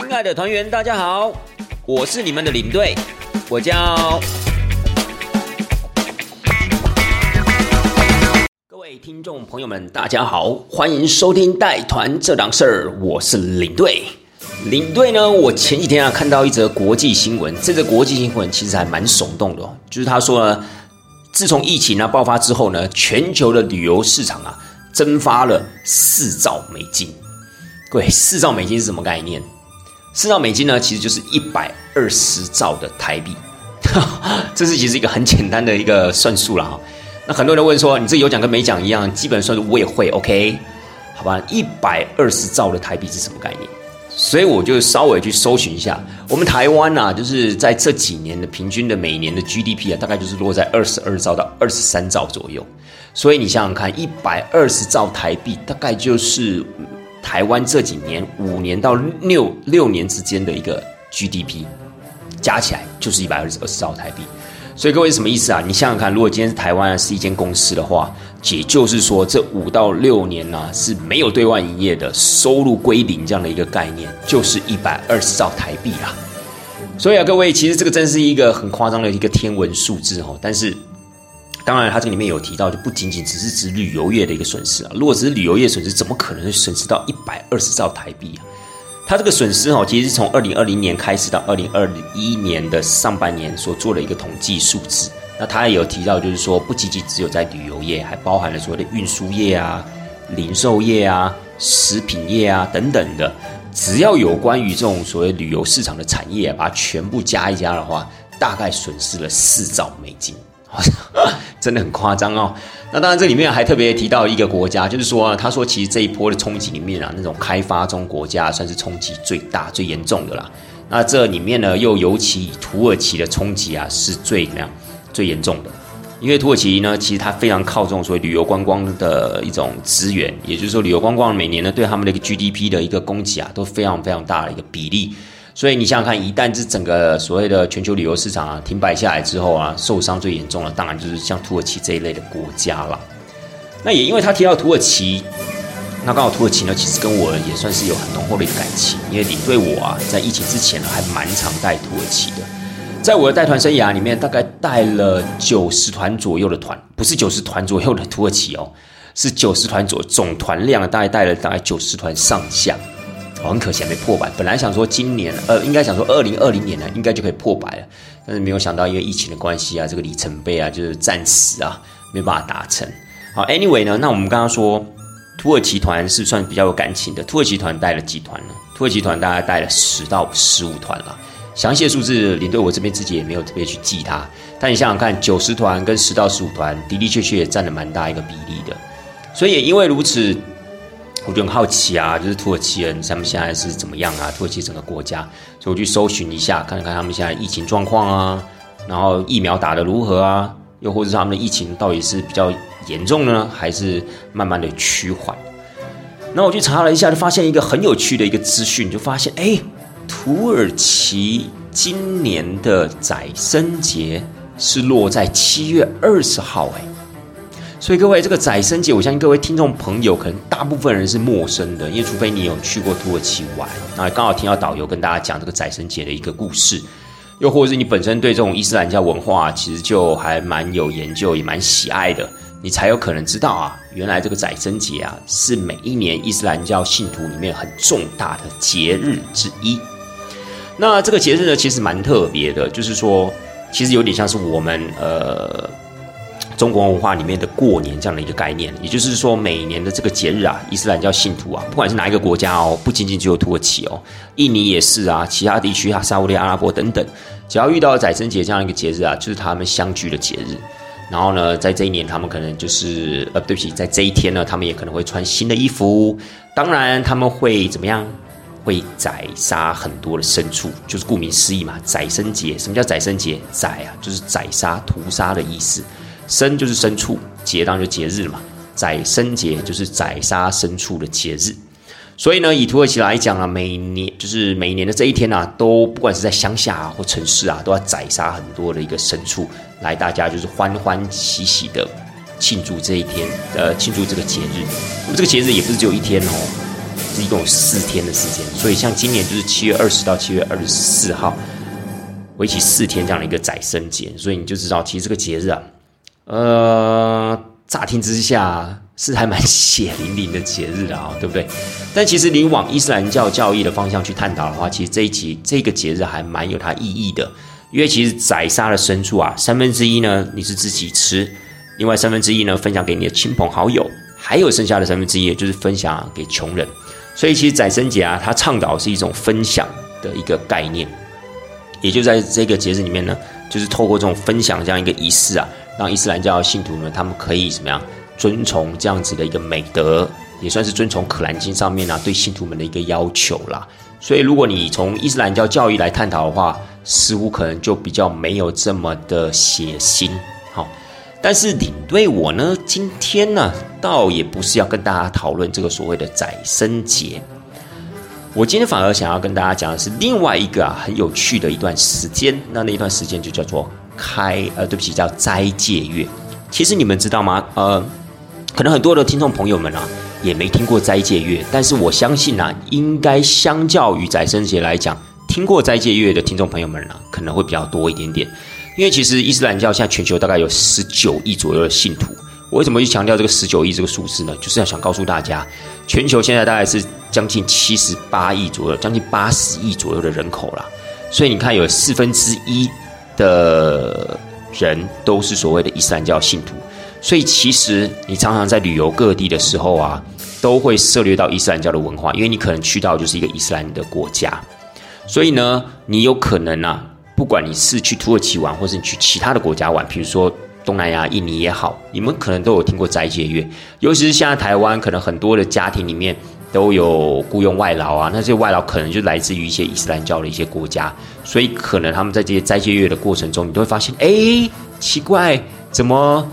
亲爱的团员，大家好，我是你们的领队，我叫。各位听众朋友们，大家好，欢迎收听带团这档事儿，我是领队。领队呢，我前几天啊看到一则国际新闻，这则国际新闻其实还蛮耸动的，就是他说呢，自从疫情啊爆发之后呢，全球的旅游市场啊蒸发了四兆美金。各位，四兆美金是什么概念？四兆美金呢，其实就是一百二十兆的台币，这是其实一个很简单的一个算术了哈。那很多人问说，你这有讲跟没讲一样，基本算术我也会，OK？好吧，一百二十兆的台币是什么概念？所以我就稍微去搜寻一下，我们台湾呐，就是在这几年的平均的每年的 GDP 啊，大概就是落在二十二兆到二十三兆左右。所以你想想看，一百二十兆台币，大概就是。台湾这几年五年到六六年之间的一个 GDP 加起来就是一百二十二十兆台币，所以各位什么意思啊？你想想看，如果今天台湾是一间公司的话，也就是说这五到六年呢是没有对外营业的，收入归零这样的一个概念，就是一百二十兆台币啦。所以啊，各位其实这个真是一个很夸张的一个天文数字哦，但是。当然，它这里面有提到，就不仅仅只是指旅游业的一个损失啊。如果只是旅游业损失，怎么可能损失到一百二十兆台币啊？它这个损失哦，其实是从二零二零年开始到二零二一年的上半年所做的一个统计数字。那它也有提到，就是说不仅仅只有在旅游业，还包含了所谓的运输业啊、零售业啊、食品业啊等等的，只要有关于这种所谓旅游市场的产业，把它全部加一加的话，大概损失了四兆美金。真的很夸张哦。那当然，这里面还特别提到一个国家，就是说啊，他说其实这一波的冲击里面啊，那种开发中国家算是冲击最大、最严重的啦。那这里面呢，又尤其以土耳其的冲击啊，是最怎么样、最严重的。因为土耳其呢，其实它非常靠重所谓旅游观光的一种资源，也就是说，旅游观光每年呢，对他们的一个 GDP 的一个供给啊，都非常非常大的一个比例。所以你想想看，一旦这整个所谓的全球旅游市场啊停摆下来之后啊，受伤最严重的当然就是像土耳其这一类的国家了。那也因为他提到土耳其，那刚好土耳其呢，其实跟我也算是有很浓厚的一个感情，因为领队我啊，在疫情之前呢，还蛮常带土耳其的。在我的带团生涯里面，大概带了九十团左右的团，不是九十团左右的土耳其哦，是九十团左总团量，大概带了大概九十团上下。很可惜还没破百，本来想说今年，呃，应该想说二零二零年呢，应该就可以破百了，但是没有想到因为疫情的关系啊，这个里程碑啊，就是暂时啊没办法达成。好，Anyway 呢，那我们刚刚说土耳其团是算比较有感情的，土耳其团带了几团呢？土耳其团大概带了十到十五团了，详细的数字领队我这边自己也没有特别去记它，但你想想看，九十团跟十到十五团的的确确也占了蛮大一个比例的，所以也因为如此。我就很好奇啊，就是土耳其人他们现在是怎么样啊？土耳其整个国家，所以我去搜寻一下，看看他们现在疫情状况啊，然后疫苗打得如何啊？又或者他们的疫情到底是比较严重呢，还是慢慢的趋缓？那我去查了一下，就发现一个很有趣的一个资讯，就发现哎，土耳其今年的宰牲节是落在七月二十号，哎。所以各位，这个宰生节，我相信各位听众朋友可能大部分人是陌生的，因为除非你有去过土耳其玩，那刚好听到导游跟大家讲这个宰生节的一个故事，又或者是你本身对这种伊斯兰教文化其实就还蛮有研究，也蛮喜爱的，你才有可能知道啊，原来这个宰生节啊是每一年伊斯兰教信徒里面很重大的节日之一。那这个节日呢，其实蛮特别的，就是说，其实有点像是我们呃。中国文化里面的过年这样的一个概念，也就是说，每年的这个节日啊，伊斯兰教信徒啊，不管是哪一个国家哦，不仅仅只有土耳其哦，印尼也是啊，其他地区啊，沙特阿拉伯等等，只要遇到宰生节这样一个节日啊，就是他们相聚的节日。然后呢，在这一年，他们可能就是呃，对不起，在这一天呢，他们也可能会穿新的衣服。当然，他们会怎么样？会宰杀很多的牲畜，就是顾名思义嘛，宰生节。什么叫宰生节？宰啊，就是宰杀、屠杀的意思。生就是牲畜，节当然就节日嘛。宰牲节就是宰杀牲畜的节日。所以呢，以土耳其来讲啊，每年就是每年的这一天啊，都不管是在乡下啊或城市啊，都要宰杀很多的一个牲畜，来大家就是欢欢喜喜的庆祝这一天，呃，庆祝这个节日。那么这个节日也不是只有一天哦，一共有四天的时间，所以像今年就是七月二十到七月二十四号，为期四天这样的一个宰牲节，所以你就知道，其实这个节日啊，呃，乍听之下是还蛮血淋淋的节日的啊，对不对？但其实你往伊斯兰教教义的方向去探讨的话，其实这一集这个节日还蛮有它意义的，因为其实宰杀的牲畜啊，三分之一呢你是自己吃，另外三分之一呢分享给你的亲朋好友。还有剩下的三分之一，就是分享给穷人。所以其实宰牲节啊，它倡导是一种分享的一个概念，也就在这个节日里面呢，就是透过这种分享这样一个仪式啊，让伊斯兰教信徒呢他们可以怎么样遵从这样子的一个美德，也算是遵从可兰经上面啊对信徒们的一个要求啦。所以如果你从伊斯兰教教义来探讨的话，似乎可能就比较没有这么的血腥。好但是领队我呢，今天呢，倒也不是要跟大家讨论这个所谓的宰生节，我今天反而想要跟大家讲的是另外一个啊很有趣的一段时间，那那一段时间就叫做开呃，对不起，叫斋戒月。其实你们知道吗？呃，可能很多的听众朋友们啊，也没听过斋戒月，但是我相信啊，应该相较于宰生节来讲，听过斋戒月的听众朋友们呢，可能会比较多一点点。因为其实伊斯兰教现在全球大概有十九亿左右的信徒，我为什么去强调这个十九亿这个数字呢？就是要想告诉大家，全球现在大概是将近七十八亿左右，将近八十亿左右的人口啦。所以你看，有四分之一的人都是所谓的伊斯兰教信徒。所以其实你常常在旅游各地的时候啊，都会涉猎到伊斯兰教的文化，因为你可能去到就是一个伊斯兰的国家，所以呢，你有可能啊。不管你是去土耳其玩，或是你去其他的国家玩，比如说东南亚、印尼也好，你们可能都有听过斋戒月。尤其是现在台湾，可能很多的家庭里面都有雇佣外劳啊，那这些外劳可能就来自于一些伊斯兰教的一些国家，所以可能他们在这些斋戒月的过程中，你都会发现，哎，奇怪，怎么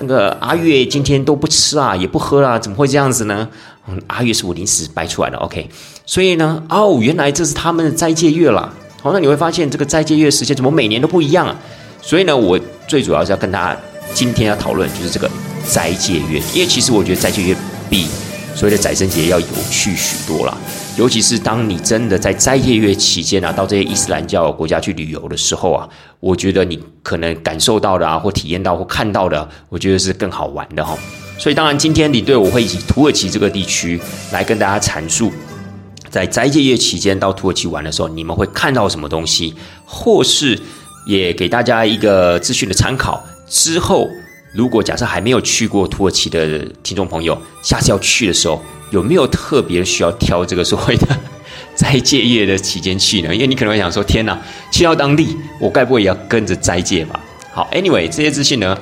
那个阿月今天都不吃啊，也不喝啦，怎么会这样子呢？嗯，阿月是我临时掰出来的，OK。所以呢，哦，原来这是他们的斋戒月了。好，那你会发现这个斋戒月时间怎么每年都不一样啊？所以呢，我最主要是要跟大家今天要讨论就是这个斋戒月，因为其实我觉得斋戒月比所谓的宰生节要有趣许多啦。尤其是当你真的在斋戒月期间啊，到这些伊斯兰教国家去旅游的时候啊，我觉得你可能感受到的啊，或体验到或看到的，我觉得是更好玩的哈。所以当然今天你对我会以土耳其这个地区来跟大家阐述。在斋戒月期间到土耳其玩的时候，你们会看到什么东西？或是也给大家一个资讯的参考。之后，如果假设还没有去过土耳其的听众朋友，下次要去的时候，有没有特别需要挑这个所谓的 斋戒月的期间去呢？因为你可能会想说：“天哪，去到当地，我该不会也要跟着斋戒吧？”好，Anyway，这些资讯呢，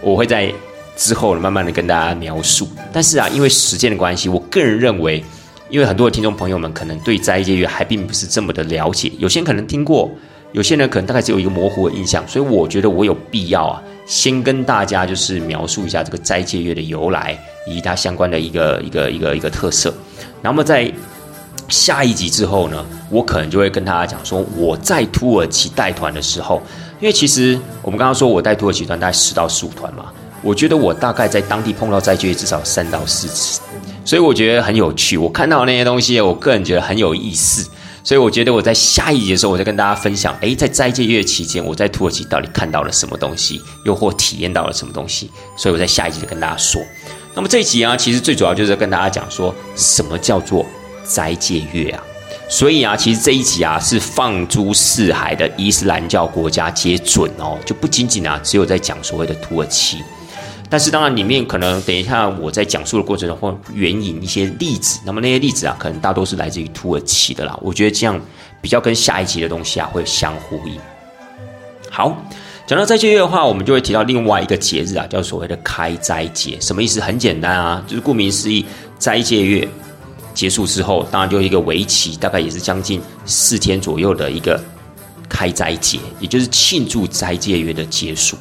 我会在之后慢慢的跟大家描述。但是啊，因为时间的关系，我个人认为。因为很多的听众朋友们可能对斋戒月还并不是这么的了解，有些人可能听过，有些人可能大概只有一个模糊的印象，所以我觉得我有必要啊，先跟大家就是描述一下这个斋戒月的由来以及它相关的一个一个一个一个特色。那么在下一集之后呢，我可能就会跟大家讲说我在土耳其带团的时候，因为其实我们刚刚说我带土耳其团大概十到十五团嘛，我觉得我大概在当地碰到斋戒月至少三到四次。所以我觉得很有趣，我看到那些东西，我个人觉得很有意思。所以我觉得我在下一集的时候，我再跟大家分享，诶，在斋戒月期间，我在土耳其到底看到了什么东西，又或体验到了什么东西。所以我在下一集就跟大家说。那么这一集啊，其实最主要就是跟大家讲说什么叫做斋戒月啊。所以啊，其实这一集啊是放诸四海的伊斯兰教国家皆准哦，就不仅仅啊只有在讲所谓的土耳其。但是当然，里面可能等一下我在讲述的过程中会援引一些例子，那么那些例子啊，可能大多是来自于土耳其的啦。我觉得这样比较跟下一集的东西啊会相呼应。好，讲到斋戒月的话，我们就会提到另外一个节日啊，叫所谓的开斋节。什么意思？很简单啊，就是顾名思义，斋戒月结束之后，当然就一个为期大概也是将近四天左右的一个开斋节，也就是庆祝斋戒月的结束。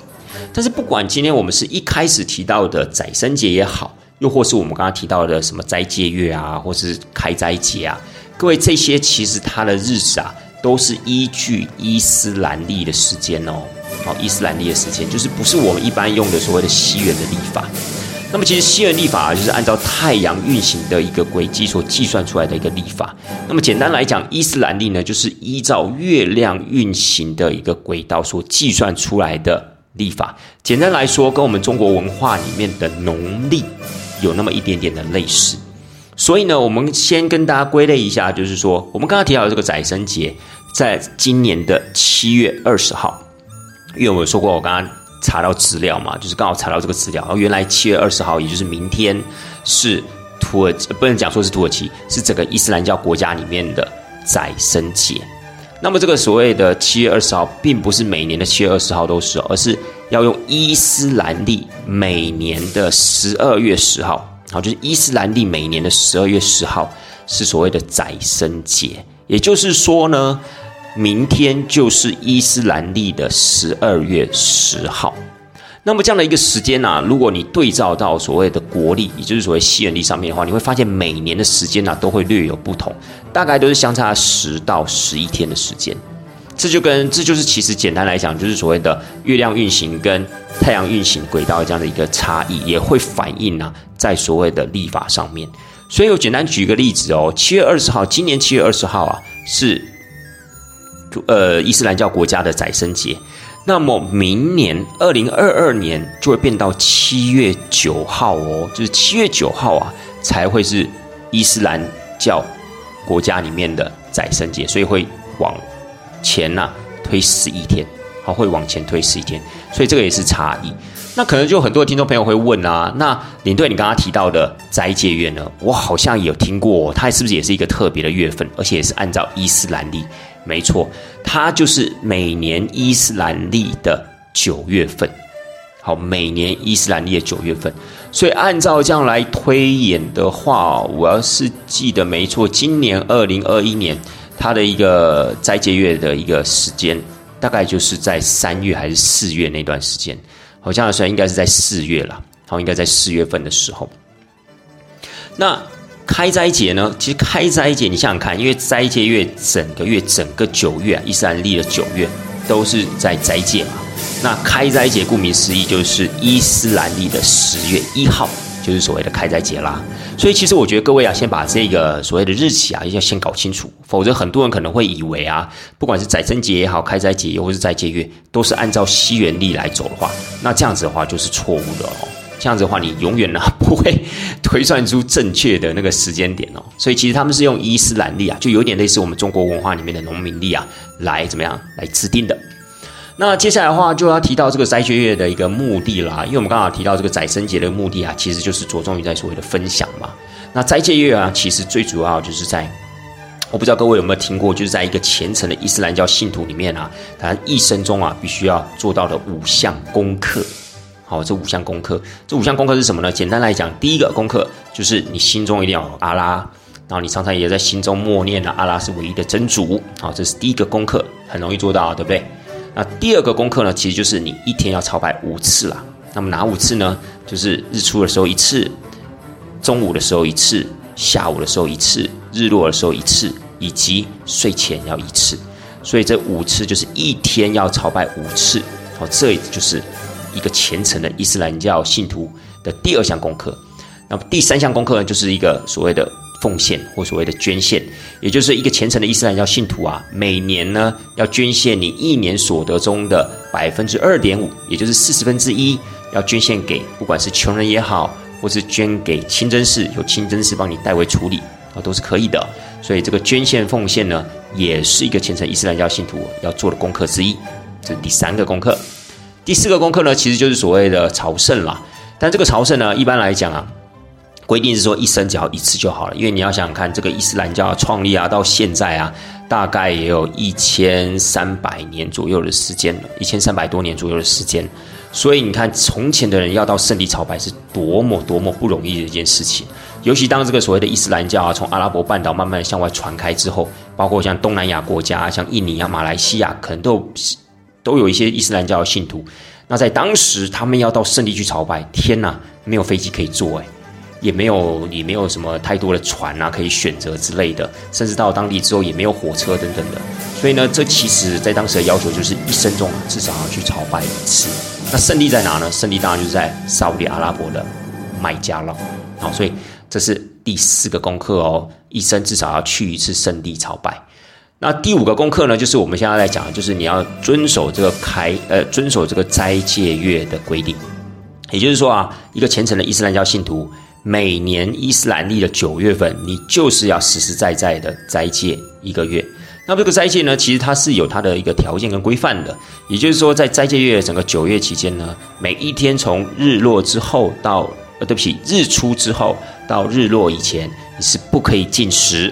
但是不管今天我们是一开始提到的宰生节也好，又或是我们刚刚提到的什么斋戒月啊，或是开斋节啊，各位这些其实它的日子啊，都是依据伊斯兰历的时间哦，好，伊斯兰历的时间就是不是我们一般用的所谓的西元的历法。那么其实西元历法就是按照太阳运行的一个轨迹所计算出来的一个历法。那么简单来讲，伊斯兰历呢，就是依照月亮运行的一个轨道所计算出来的历法。简单来说，跟我们中国文化里面的农历有那么一点点的类似。所以呢，我们先跟大家归类一下，就是说，我们刚刚提到的这个宰生节，在今年的七月二十号，因为我有说过，我刚刚。查到资料嘛，就是刚好查到这个资料。然后原来七月二十号，也就是明天，是土耳其不能讲说是土耳其，是整个伊斯兰教国家里面的宰生节。那么这个所谓的七月二十号，并不是每年的七月二十号都是，而是要用伊斯兰历每年的十二月十号。好，就是伊斯兰历每年的十二月十号是所谓的宰牲节。也就是说呢。明天就是伊斯兰历的十二月十号，那么这样的一个时间呢，如果你对照到所谓的国历，也就是所谓西元历上面的话，你会发现每年的时间呢都会略有不同，大概都是相差十到十一天的时间。这就跟这就是其实简单来讲，就是所谓的月亮运行跟太阳运行轨道这样的一个差异，也会反映呢在所谓的历法上面。所以我简单举一个例子哦，七月二十号，今年七月二十号啊是。呃，伊斯兰教国家的宰生节，那么明年二零二二年就会变到七月九号哦，就是七月九号啊才会是伊斯兰教国家里面的宰牲节，所以会往前呐推十一天，好，会往前推十一天，所以这个也是差异。那可能就很多听众朋友会问啊，那领队你刚刚提到的斋戒月呢，我好像有听过，它是不是也是一个特别的月份，而且也是按照伊斯兰历？没错，它就是每年伊斯兰历的九月份。好，每年伊斯兰历的九月份，所以按照这样来推演的话，我要是记得没错，今年二零二一年它的一个斋戒月的一个时间，大概就是在三月还是四月那段时间，好像算应该是在四月了。好，应该在四月份的时候。那。开斋节呢？其实开斋节，你想想看，因为斋戒月整个月、整个九月啊，伊斯兰历的九月都是在斋戒嘛。那开斋节顾名思义，就是伊斯兰历的十月一号，就是所谓的开斋节啦。所以其实我觉得各位啊，先把这个所谓的日期啊，要先搞清楚，否则很多人可能会以为啊，不管是宰生节也好，开斋节又或是斋戒月，都是按照西元历来走的话，那这样子的话就是错误的哦。这样子的话，你永远呢不会推算出正确的那个时间点哦。所以其实他们是用伊斯兰历啊，就有点类似我们中国文化里面的农民历啊，来怎么样来制定的。那接下来的话就要提到这个斋戒月的一个目的啦，因为我们刚好提到这个宰生节的目的啊，其实就是着重于在所谓的分享嘛。那斋戒月啊，其实最主要就是在，我不知道各位有没有听过，就是在一个虔诚的伊斯兰教信徒里面啊，他一生中啊必须要做到的五项功课。好，这五项功课，这五项功课是什么呢？简单来讲，第一个功课就是你心中一定要有阿拉，然后你常常也在心中默念啊，阿拉是唯一的真主。好，这是第一个功课，很容易做到，对不对？那第二个功课呢，其实就是你一天要朝拜五次啦。那么哪五次呢？就是日出的时候一次，中午的时候一次，下午的时候一次，日落的时候一次，以及睡前要一次。所以这五次就是一天要朝拜五次。好，这就是。一个虔诚的伊斯兰教信徒的第二项功课，那么第三项功课呢，就是一个所谓的奉献或所谓的捐献，也就是一个虔诚的伊斯兰教信徒啊，每年呢要捐献你一年所得中的百分之二点五，也就是四十分之一，要捐献给不管是穷人也好，或是捐给清真寺，有清真寺帮你代为处理啊，都是可以的。所以这个捐献奉献呢，也是一个虔诚伊斯兰教信徒要做的功课之一，这是第三个功课。第四个功课呢，其实就是所谓的朝圣啦。但这个朝圣呢，一般来讲啊，规定是说一生只要一次就好了。因为你要想想看，这个伊斯兰教创立啊，到现在啊，大概也有一千三百年左右的时间了，一千三百多年左右的时间。所以你看，从前的人要到圣地朝拜是多么多么不容易的一件事情。尤其当这个所谓的伊斯兰教啊，从阿拉伯半岛慢慢向外传开之后，包括像东南亚国家，像印尼啊、马来西亚，可能都。都有一些伊斯兰教的信徒，那在当时他们要到圣地去朝拜，天哪，没有飞机可以坐，哎，也没有也没有什么太多的船啊可以选择之类的，甚至到当地之后也没有火车等等的，所以呢，这其实在当时的要求就是一生中至少要去朝拜一次。那圣地在哪呢？圣地当然就是在沙特阿拉伯的麦加了。好，所以这是第四个功课哦，一生至少要去一次圣地朝拜。那第五个功课呢，就是我们现在在讲，就是你要遵守这个开呃遵守这个斋戒月的规定。也就是说啊，一个虔诚的伊斯兰教信徒，每年伊斯兰历的九月份，你就是要实实在在的斋戒一个月。那这个斋戒呢，其实它是有它的一个条件跟规范的。也就是说，在斋戒月整个九月期间呢，每一天从日落之后到呃，对不起，日出之后到日落以前，你是不可以进食，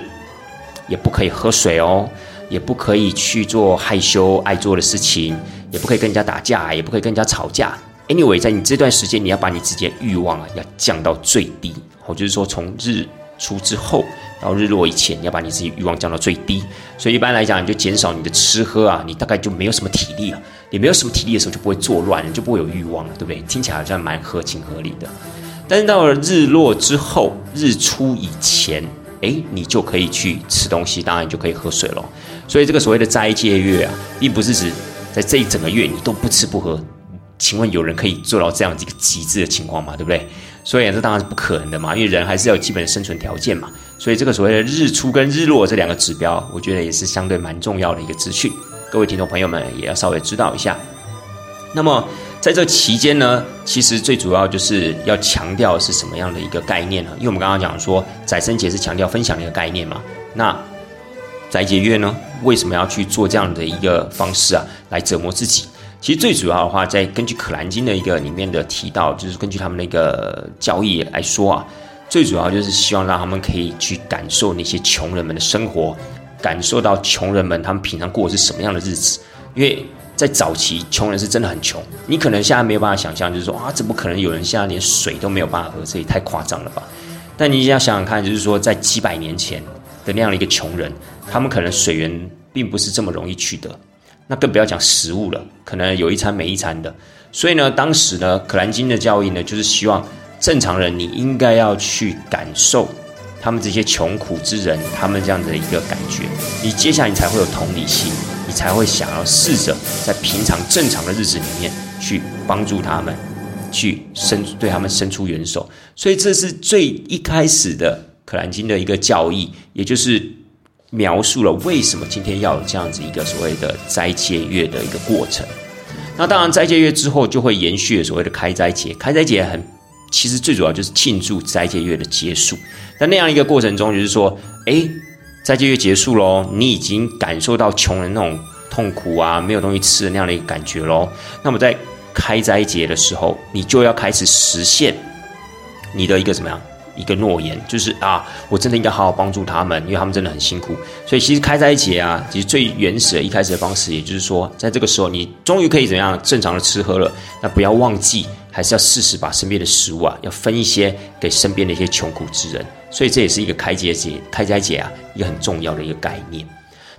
也不可以喝水哦，也不可以去做害羞爱做的事情，也不可以跟人家打架，也不可以跟人家吵架。Anyway，在你这段时间，你要把你自己的欲望啊，要降到最低。哦，就是说从日出之后。到日落以前，你要把你自己欲望降到最低。所以一般来讲，你就减少你的吃喝啊，你大概就没有什么体力了。你没有什么体力的时候，就不会作乱，你就不会有欲望了，对不对？听起来好像蛮合情合理的。但是到了日落之后，日出以前，哎，你就可以去吃东西，当然就可以喝水了。所以这个所谓的斋戒月啊，并不是指在这一整个月你都不吃不喝。请问有人可以做到这样一个极致的情况吗？对不对？所以这当然是不可能的嘛，因为人还是要有基本的生存条件嘛。所以这个所谓的日出跟日落这两个指标，我觉得也是相对蛮重要的一个资讯，各位听众朋友们也要稍微知道一下。那么在这期间呢，其实最主要就是要强调是什么样的一个概念呢？因为我们刚刚讲说宰生节是强调分享的一个概念嘛，那斋节月呢，为什么要去做这样的一个方式啊，来折磨自己？其实最主要的话，在根据《可兰经》的一个里面的提到，就是根据他们那个教义来说啊，最主要就是希望让他们可以去感受那些穷人们的生活，感受到穷人们他们平常过的是什么样的日子。因为在早期，穷人是真的很穷，你可能现在没有办法想象，就是说啊，怎么可能有人现在连水都没有办法喝？这也太夸张了吧？但你想想看，就是说在几百年前的那样的一个穷人，他们可能水源并不是这么容易取得。那更不要讲食物了，可能有一餐没一餐的。所以呢，当时呢，《可兰经》的教义呢，就是希望正常人你应该要去感受他们这些穷苦之人他们这样的一个感觉，你接下来你才会有同理心，你才会想要试着在平常正常的日子里面去帮助他们，去伸对他们伸出援手。所以这是最一开始的《可兰经》的一个教义，也就是。描述了为什么今天要有这样子一个所谓的斋戒月的一个过程。那当然，斋戒月之后就会延续所谓的开斋节。开斋节很，其实最主要就是庆祝斋戒月的结束。在那样一个过程中，就是说，哎，斋戒月结束喽，你已经感受到穷人那种痛苦啊，没有东西吃的那样的一个感觉喽。那么在开斋节的时候，你就要开始实现你的一个怎么样？一个诺言就是啊，我真的应该好好帮助他们，因为他们真的很辛苦。所以其实开斋节啊，其实最原始的一开始的方式，也就是说，在这个时候你终于可以怎样正常的吃喝了。那不要忘记，还是要适时把身边的食物啊，要分一些给身边的一些穷苦之人。所以这也是一个开节节、开斋节啊，一个很重要的一个概念。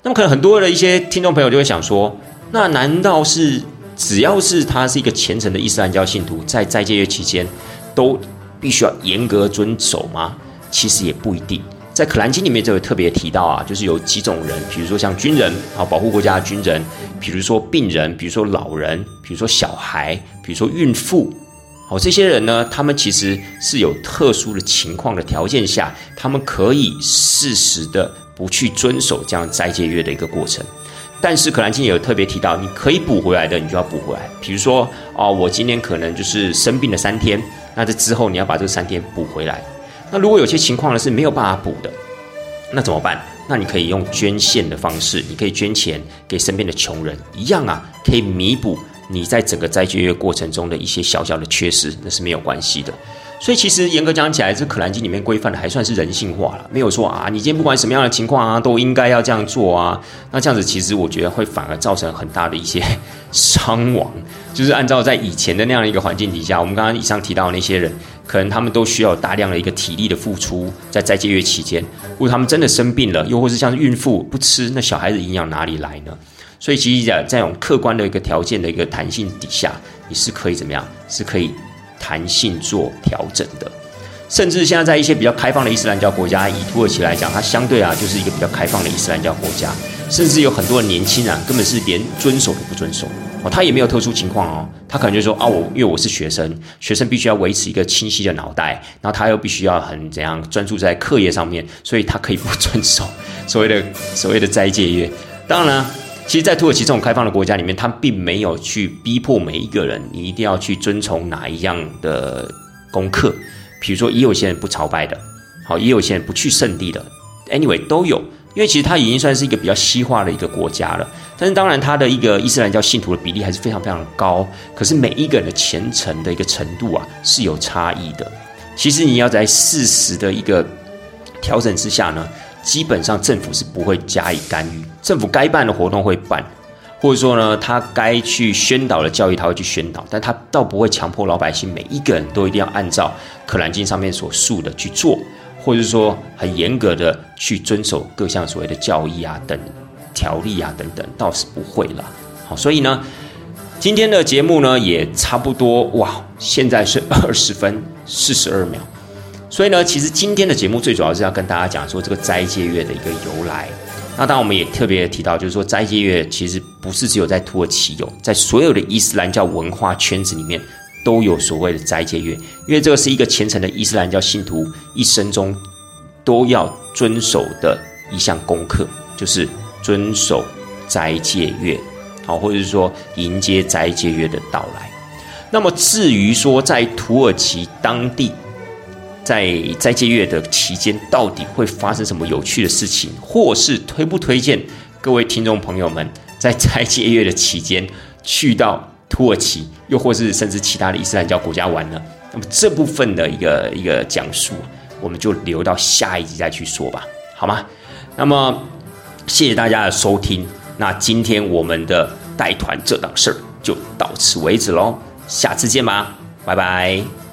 那么可能很多的一些听众朋友就会想说，那难道是只要是他是一个虔诚的伊斯兰教信徒，在斋戒月期间都？必须要严格遵守吗？其实也不一定。在《可兰经》里面就有特别提到啊，就是有几种人，比如说像军人啊，保护国家的军人；，比如说病人，比如说老人，比如说小孩，比如说孕妇。好，这些人呢，他们其实是有特殊的情况的条件下，他们可以适时的不去遵守这样斋戒月的一个过程。但是《可兰经》也有特别提到，你可以补回来的，你就要补回来。比如说，哦，我今天可能就是生病了三天。那这之后你要把这三天补回来。那如果有些情况呢是没有办法补的，那怎么办？那你可以用捐献的方式，你可以捐钱给身边的穷人，一样啊，可以弥补你在整个斋戒月过程中的一些小小的缺失，那是没有关系的。所以其实严格讲起来，这《可兰经》里面规范的还算是人性化了，没有说啊，你今天不管什么样的情况啊，都应该要这样做啊。那这样子其实我觉得会反而造成很大的一些伤亡。就是按照在以前的那样一个环境底下，我们刚刚以上提到的那些人，可能他们都需要大量的一个体力的付出，在斋戒月期间，如果他们真的生病了，又或是像孕妇不吃，那小孩子营养哪里来呢？所以其实在这种客观的一个条件的一个弹性底下，你是可以怎么样？是可以。弹性做调整的，甚至现在在一些比较开放的伊斯兰教国家，以土耳其来讲，它相对啊就是一个比较开放的伊斯兰教国家，甚至有很多年轻人根本是连遵守都不遵守。哦，他也没有特殊情况哦，他可能就说啊，我因为我是学生，学生必须要维持一个清晰的脑袋，然后他又必须要很怎样专注在课业上面，所以他可以不遵守所谓的所谓的斋戒月。当然了，其实，在土耳其这种开放的国家里面，他并没有去逼迫每一个人你一定要去遵从哪一样的功课，比如说，也有些人不朝拜的，好，也有些人不去圣地的，anyway 都有。因为其实它已经算是一个比较西化的一个国家了，但是当然它的一个伊斯兰教信徒的比例还是非常非常高。可是每一个人的虔诚的一个程度啊是有差异的。其实你要在适时的一个调整之下呢，基本上政府是不会加以干预。政府该办的活动会办，或者说呢，他该去宣导的教育他会去宣导，但他倒不会强迫老百姓每一个人都一定要按照《可兰经》上面所述的去做。或者说很严格的去遵守各项所谓的教义啊等条例啊等等，倒是不会了。好，所以呢，今天的节目呢也差不多哇，现在是 二十分四十二秒。所以呢，其实今天的节目最主要是要跟大家讲说这个斋戒月的一个由来。那当然我们也特别提到，就是说斋戒月其实不是只有在土耳其有，在所有的伊斯兰教文化圈子里面。都有所谓的斋戒月，因为这个是一个虔诚的伊斯兰教信徒一生中都要遵守的一项功课，就是遵守斋戒月，好，或者是说迎接斋戒月的到来。那么至于说在土耳其当地，在斋戒月的期间，到底会发生什么有趣的事情，或是推不推荐各位听众朋友们在斋戒月的期间去到？土耳其，又或是甚至其他的伊斯兰教国家玩呢？那么这部分的一个一个讲述，我们就留到下一集再去说吧，好吗？那么谢谢大家的收听，那今天我们的带团这档事儿就到此为止喽，下次见吧，拜拜。